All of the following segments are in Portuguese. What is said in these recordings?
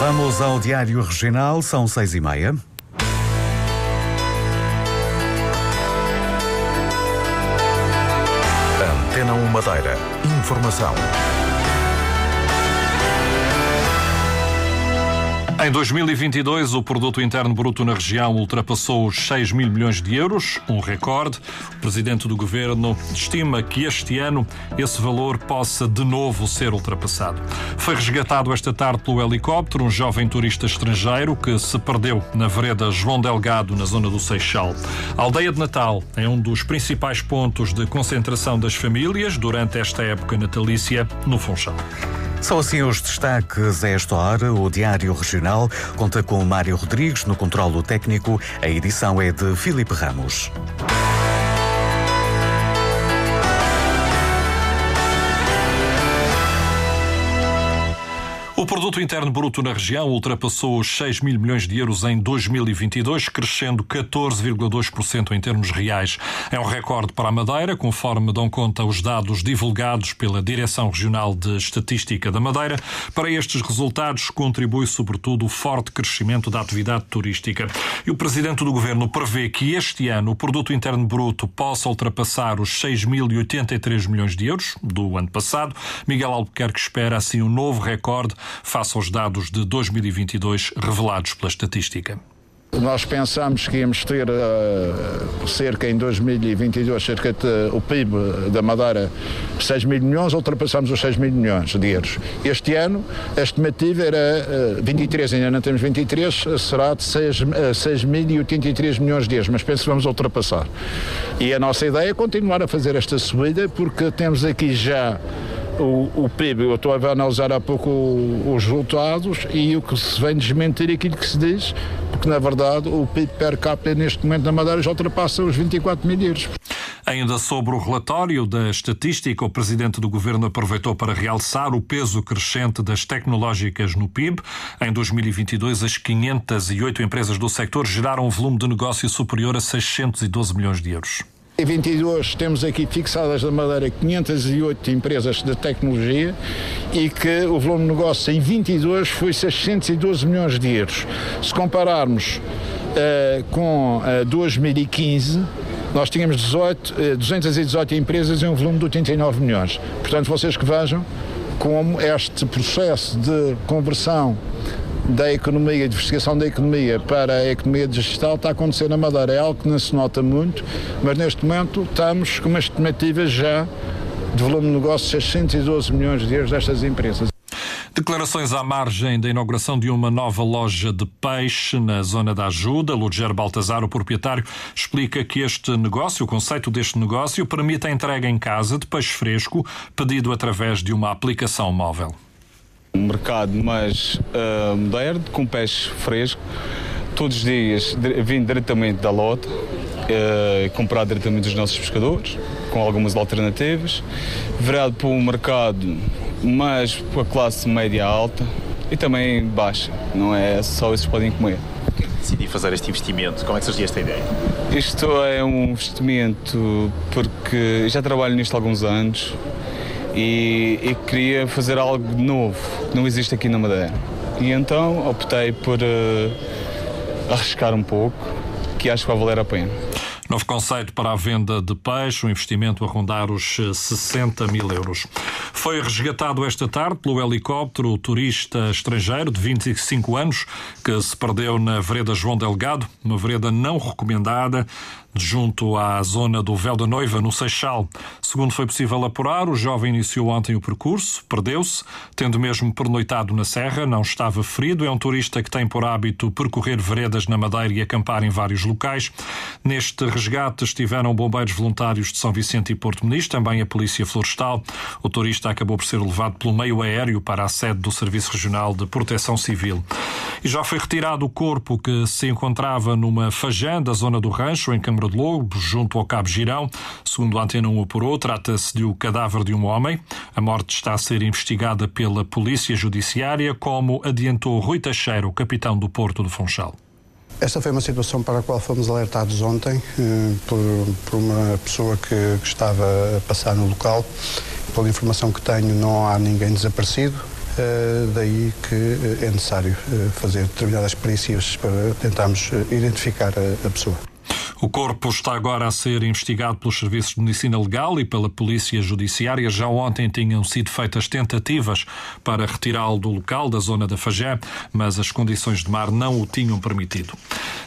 Vamos ao Diário Regional, são seis e meia. Antena 1 Madeira. Informação. Em 2022, o produto interno bruto na região ultrapassou os 6 mil milhões de euros, um recorde. O presidente do governo estima que este ano esse valor possa de novo ser ultrapassado. Foi resgatado esta tarde pelo helicóptero um jovem turista estrangeiro que se perdeu na vereda João Delgado, na zona do Seixal. A aldeia de Natal é um dos principais pontos de concentração das famílias durante esta época natalícia no Funchal. São assim os destaques a esta hora. O Diário Regional conta com Mário Rodrigues no controlo técnico. A edição é de Filipe Ramos. O produto interno bruto na região ultrapassou os 6 mil milhões de euros em 2022, crescendo 14,2% em termos reais. É um recorde para a Madeira, conforme dão conta os dados divulgados pela Direção Regional de Estatística da Madeira. Para estes resultados contribui sobretudo o forte crescimento da atividade turística. E o presidente do governo prevê que este ano o produto interno bruto possa ultrapassar os 6.083 milhões de euros do ano passado. Miguel Albuquerque espera assim um novo recorde face aos dados de 2022 revelados pela estatística. Nós pensamos que íamos ter uh, cerca em 2022, cerca de, o PIB da Madeira 6 mil milhões, ultrapassamos os 6 mil milhões de euros. Este ano a estimativa era uh, 23, ainda não temos 23, será de 6, uh, 6.083 milhões de euros, mas penso que vamos ultrapassar. E a nossa ideia é continuar a fazer esta subida porque temos aqui já o, o PIB, eu estou a analisar há pouco os resultados e o que se vem desmentir aquilo que se diz, porque na verdade o PIB per capita neste momento na Madeira já ultrapassa os 24 mil euros. Ainda sobre o relatório da estatística, o presidente do governo aproveitou para realçar o peso crescente das tecnológicas no PIB. Em 2022, as 508 empresas do sector geraram um volume de negócio superior a 612 milhões de euros. Em 22 temos aqui fixadas na Madeira 508 empresas de tecnologia e que o volume de negócio em 22 foi 612 milhões de euros. Se compararmos uh, com uh, 2015, nós tínhamos 18, uh, 218 empresas e um volume de 89 milhões. Portanto, vocês que vejam como este processo de conversão da economia, diversificação da economia para a economia digital está a acontecer na Madeira. É algo que não se nota muito, mas neste momento estamos com uma estimativa já de volume de negócio de 612 milhões de euros destas empresas. Declarações à margem da inauguração de uma nova loja de peixe na zona da ajuda. Ludger Baltazar, o proprietário, explica que este negócio, o conceito deste negócio, permite a entrega em casa de peixe fresco pedido através de uma aplicação móvel. Um mercado mais uh, moderno, com peixe fresco, todos os dias vindo diretamente da lota, uh, comprado diretamente dos nossos pescadores, com algumas alternativas, virado para um mercado mais para a classe média alta e também baixa, não é só esses podem comer. Decidi fazer este investimento, como é que surgiu esta ideia? Isto é um investimento porque já trabalho nisto há alguns anos, e, e, queria fazer algo novo que não existe aqui na Madeira. E então optei por uh, arriscar um pouco, que acho que vai valer a pena. Novo conceito para a venda de peixe, um investimento a rondar os 60 mil euros. Foi resgatado esta tarde pelo helicóptero o turista estrangeiro de 25 anos que se perdeu na vereda João Delgado, uma vereda não recomendada junto à zona do Véu da Noiva, no Seixal. Segundo foi possível apurar, o jovem iniciou ontem o percurso, perdeu-se, tendo mesmo pernoitado na serra, não estava ferido. É um turista que tem por hábito percorrer veredas na Madeira e acampar em vários locais. Neste resgate estiveram bombeiros voluntários de São Vicente e Porto Muniz, também a Polícia Florestal. O turista acabou por ser levado pelo meio aéreo para a sede do Serviço Regional de Proteção Civil. E já foi retirado o corpo que se encontrava numa fajã da zona do rancho, em Câmara de Lobo, junto ao Cabo Girão. Segundo a Antena 1 apurou, trata-se de o um cadáver de um homem. A morte está a ser investigada pela Polícia Judiciária, como adiantou Rui Teixeira, o capitão do Porto do Funchal. Esta foi uma situação para a qual fomos alertados ontem eh, por, por, uma pessoa que, que, estava a passar no local. Pela informação que tenho, não há ninguém desaparecido. daí que é necessário fazer determinadas perícias para tentarmos identificar a pessoa. O corpo está agora a ser investigado pelos serviços de medicina legal e pela polícia judiciária. Já ontem tinham sido feitas tentativas para retirá-lo do local, da zona da Fagé, mas as condições de mar não o tinham permitido.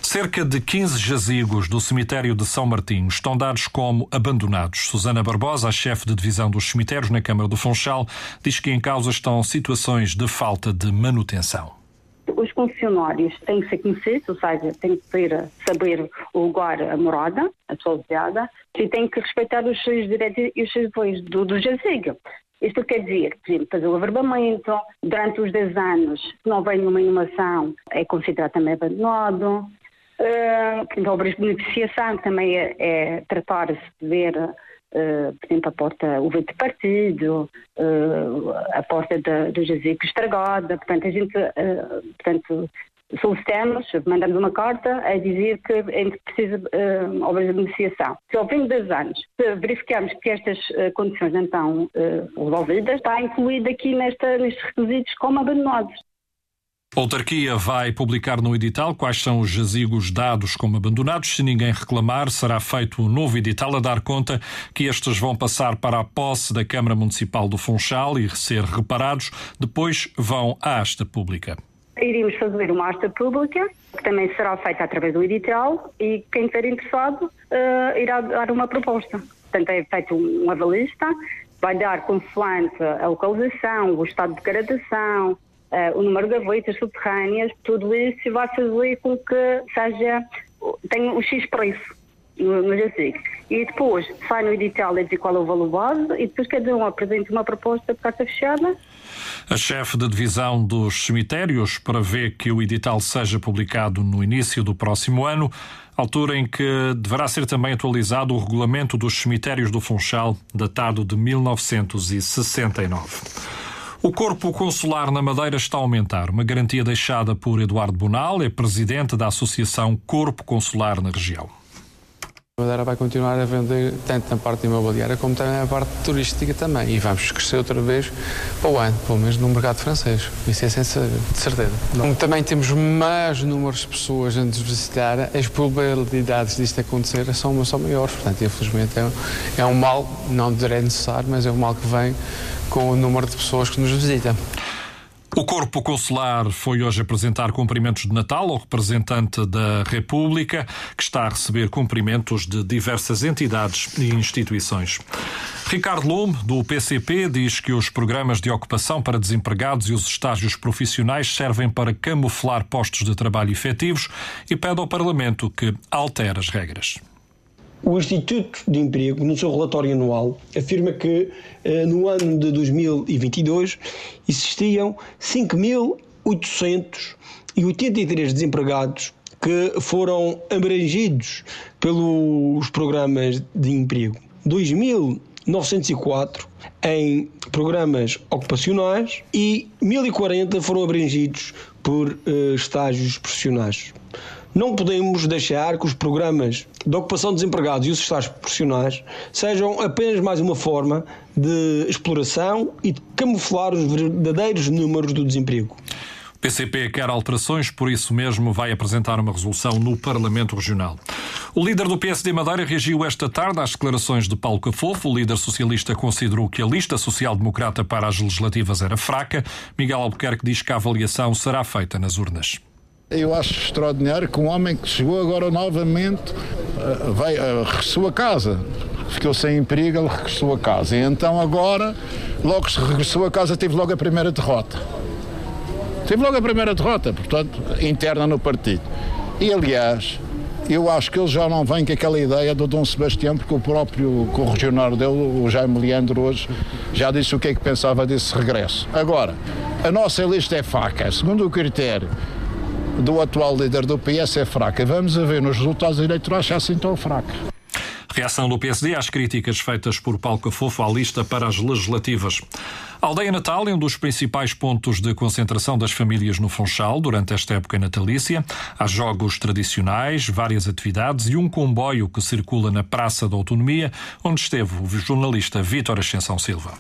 Cerca de 15 jazigos do cemitério de São Martinho estão dados como abandonados. Susana Barbosa, a chefe de divisão dos cemitérios na Câmara do Funchal, diz que em causa estão situações de falta de manutenção os funcionários têm que ser conhecidos, ou seja, têm que ter, saber o lugar, a morada, a sua aldeada, e têm que respeitar os seus direitos e os seus depois do, do jazigo. Isto quer dizer, por exemplo, fazer o averbamento, durante os 10 anos, se não vem nenhuma inovação, é considerado também abandonado. Uh, obras de beneficiação, também é, é tratar-se de ver uh, por exemplo, a porta o de partido, uh, a porta do jazigo estragada, portanto, a gente, uh, portanto, solicitamos, mandamos uma carta a dizer que gente precisa uh, obras de beneficiação. Se ao fim de dois anos verificamos que estas condições não estão resolvidas, está incluído aqui nesta, nestes requisitos como abandonados. A autarquia vai publicar no edital quais são os jazigos dados como abandonados. Se ninguém reclamar, será feito um novo edital a dar conta que estes vão passar para a posse da Câmara Municipal do Funchal e ser reparados. Depois vão à asta pública. Iríamos fazer uma asta pública, que também será feita através do edital, e quem estiver interessado uh, irá dar uma proposta. Portanto, é feito um avalista, vai dar consoante a localização, o estado de degradação, uh, o número de gavetas subterrâneas, tudo isso vai fazer com que seja, tenha o X preço no, jazigo. E depois sai no edital a dizer qual é o valor base e depois cada um apresenta uma proposta de carta fechada. A chefe de divisão dos cemitérios prevê que o edital seja publicado no início do próximo ano, altura em que deverá ser também atualizado o regulamento dos cemitérios do Funchal, datado de 1969. O corpo consular na Madeira está a aumentar. Uma garantia deixada por Eduardo Bonal, é presidente da Associação Corpo Consular na região. A Madeira vai continuar a vender tanto na parte imobiliária como também na parte turística também. E vamos crescer outra vez para o ano, pelo menos no mercado francês. Isso é sem de certeza. Como também temos mais números de pessoas a nos visitar, as probabilidades disto acontecer são, são maiores. Portanto, infelizmente é, é um mal, não direi necessário, mas é um mal que vem com o número de pessoas que nos visitam. O Corpo Consular foi hoje apresentar cumprimentos de Natal ao representante da República, que está a receber cumprimentos de diversas entidades e instituições. Ricardo Lume, do PCP, diz que os programas de ocupação para desempregados e os estágios profissionais servem para camuflar postos de trabalho efetivos e pede ao Parlamento que altere as regras. O Instituto de Emprego, no seu relatório anual, afirma que eh, no ano de 2022 existiam 5.883 desempregados que foram abrangidos pelos programas de emprego. 2.904 em programas ocupacionais e 1.040 foram abrangidos por uh, estágios profissionais. Não podemos deixar que os programas de ocupação de desempregados e os estágios profissionais sejam apenas mais uma forma de exploração e de camuflar os verdadeiros números do desemprego. O PCP quer alterações, por isso mesmo vai apresentar uma resolução no Parlamento Regional. O líder do PSD Madeira reagiu esta tarde às declarações de Paulo Cafofo. O líder socialista considerou que a lista social-democrata para as legislativas era fraca. Miguel Albuquerque diz que a avaliação será feita nas urnas. Eu acho extraordinário que um homem que chegou agora novamente uh, vai, uh, regressou a casa. Ficou sem emprego, ele regressou a casa. E então agora, logo que regressou a casa, teve logo a primeira derrota. Teve logo a primeira derrota, portanto, interna no partido. E aliás, eu acho que ele já não vem com aquela ideia do Dom Sebastião, porque o próprio corregionário dele, o Jaime Leandro, hoje já disse o que é que pensava desse regresso. Agora, a nossa lista é faca, segundo o critério do atual líder do PS é fraca. Vamos a ver nos resultados eleitorais se é assim tão fraca. Reação do PSD às críticas feitas por Paulo Cafofo à lista para as legislativas. A aldeia Natal é um dos principais pontos de concentração das famílias no Funchal durante esta época natalícia. Há jogos tradicionais, várias atividades e um comboio que circula na Praça da Autonomia, onde esteve o jornalista Vítor Ascensão Silva.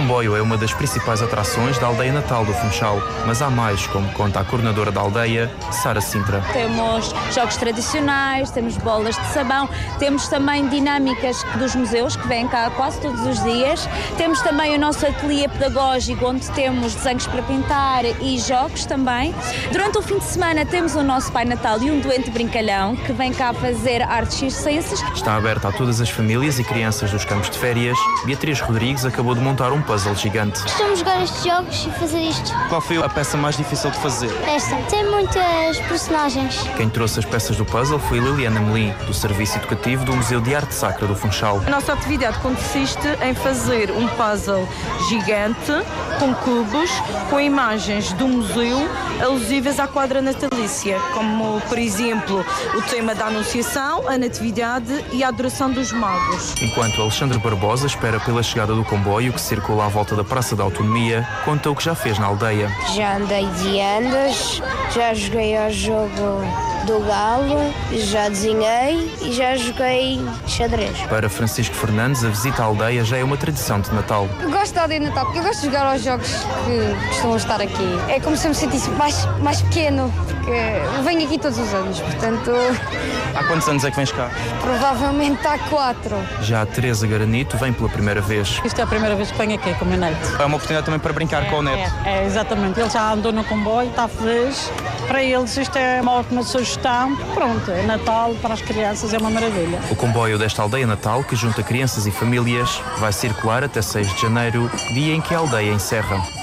Comboio é uma das principais atrações da aldeia natal do Funchal, mas há mais, como conta a coordenadora da aldeia, Sara Sintra. Temos jogos tradicionais, temos bolas de sabão, temos também dinâmicas dos museus que vêm cá quase todos os dias. Temos também o nosso ateliê pedagógico onde temos desenhos para pintar e jogos também. Durante o fim de semana temos o nosso Pai Natal e um doente brincalhão que vem cá fazer artes e ciências. Está aberta a todas as famílias e crianças dos campos de férias. Beatriz Rodrigues acabou de montar um puzzle gigante. Costumo jogar estes jogos e fazer isto. Qual foi a peça mais difícil de fazer? Esta. Tem muitas personagens. Quem trouxe as peças do puzzle foi Liliana Melim, do Serviço Educativo do Museu de Arte Sacra do Funchal. A nossa atividade consiste em fazer um puzzle gigante com cubos, com imagens do museu alusivas à quadra natalícia, como, por exemplo, o tema da Anunciação, a Natividade e a Adoração dos Magos. Enquanto Alexandre Barbosa espera pela chegada do comboio que circula à volta da Praça da Autonomia, conta o que já fez na aldeia. Já andei de andas, já joguei ao jogo do galo, já desenhei e já joguei xadrez. Para Francisco Fernandes, a visita à aldeia já é uma tradição de Natal. Eu gosto da aldeia de Natal porque eu gosto de jogar aos jogos que estão a estar aqui. É como se eu me sentisse mais, mais pequeno, porque eu venho aqui todos os anos, portanto. Há quantos anos é que vens cá? Provavelmente há quatro. Já a Teresa Garanito vem pela primeira vez. Isto é a primeira vez que venho aqui com o meu neto. É uma oportunidade também para brincar é, com o neto. É, é, exatamente. Ele já andou no comboio, está feliz. Para eles isto é uma ótima sugestão. Pronto, é Natal para as crianças, é uma maravilha. O comboio desta aldeia natal, que junta crianças e famílias, vai circular até 6 de janeiro, dia em que a aldeia encerra.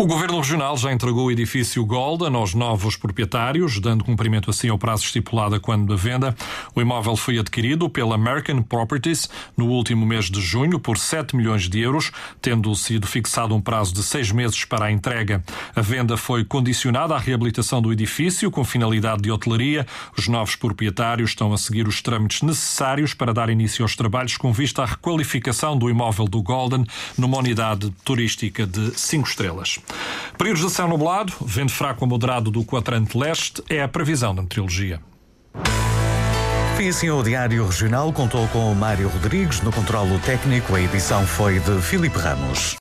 O Governo Regional já entregou o edifício Golden aos novos proprietários, dando cumprimento assim ao prazo estipulado quando da venda. O imóvel foi adquirido pela American Properties no último mês de junho por 7 milhões de euros, tendo sido fixado um prazo de seis meses para a entrega. A venda foi condicionada à reabilitação do edifício com finalidade de hotelaria. Os novos proprietários estão a seguir os trâmites necessários para dar início aos trabalhos com vista à requalificação do imóvel do Golden numa unidade turística de 5 estrelas. Períodos de céu nublado, vento fraco a moderado do quadrante leste é a previsão da meteorologia. Fim assim o Diário Regional contou com o Mário Rodrigues no controlo técnico. A edição foi de Filipe Ramos.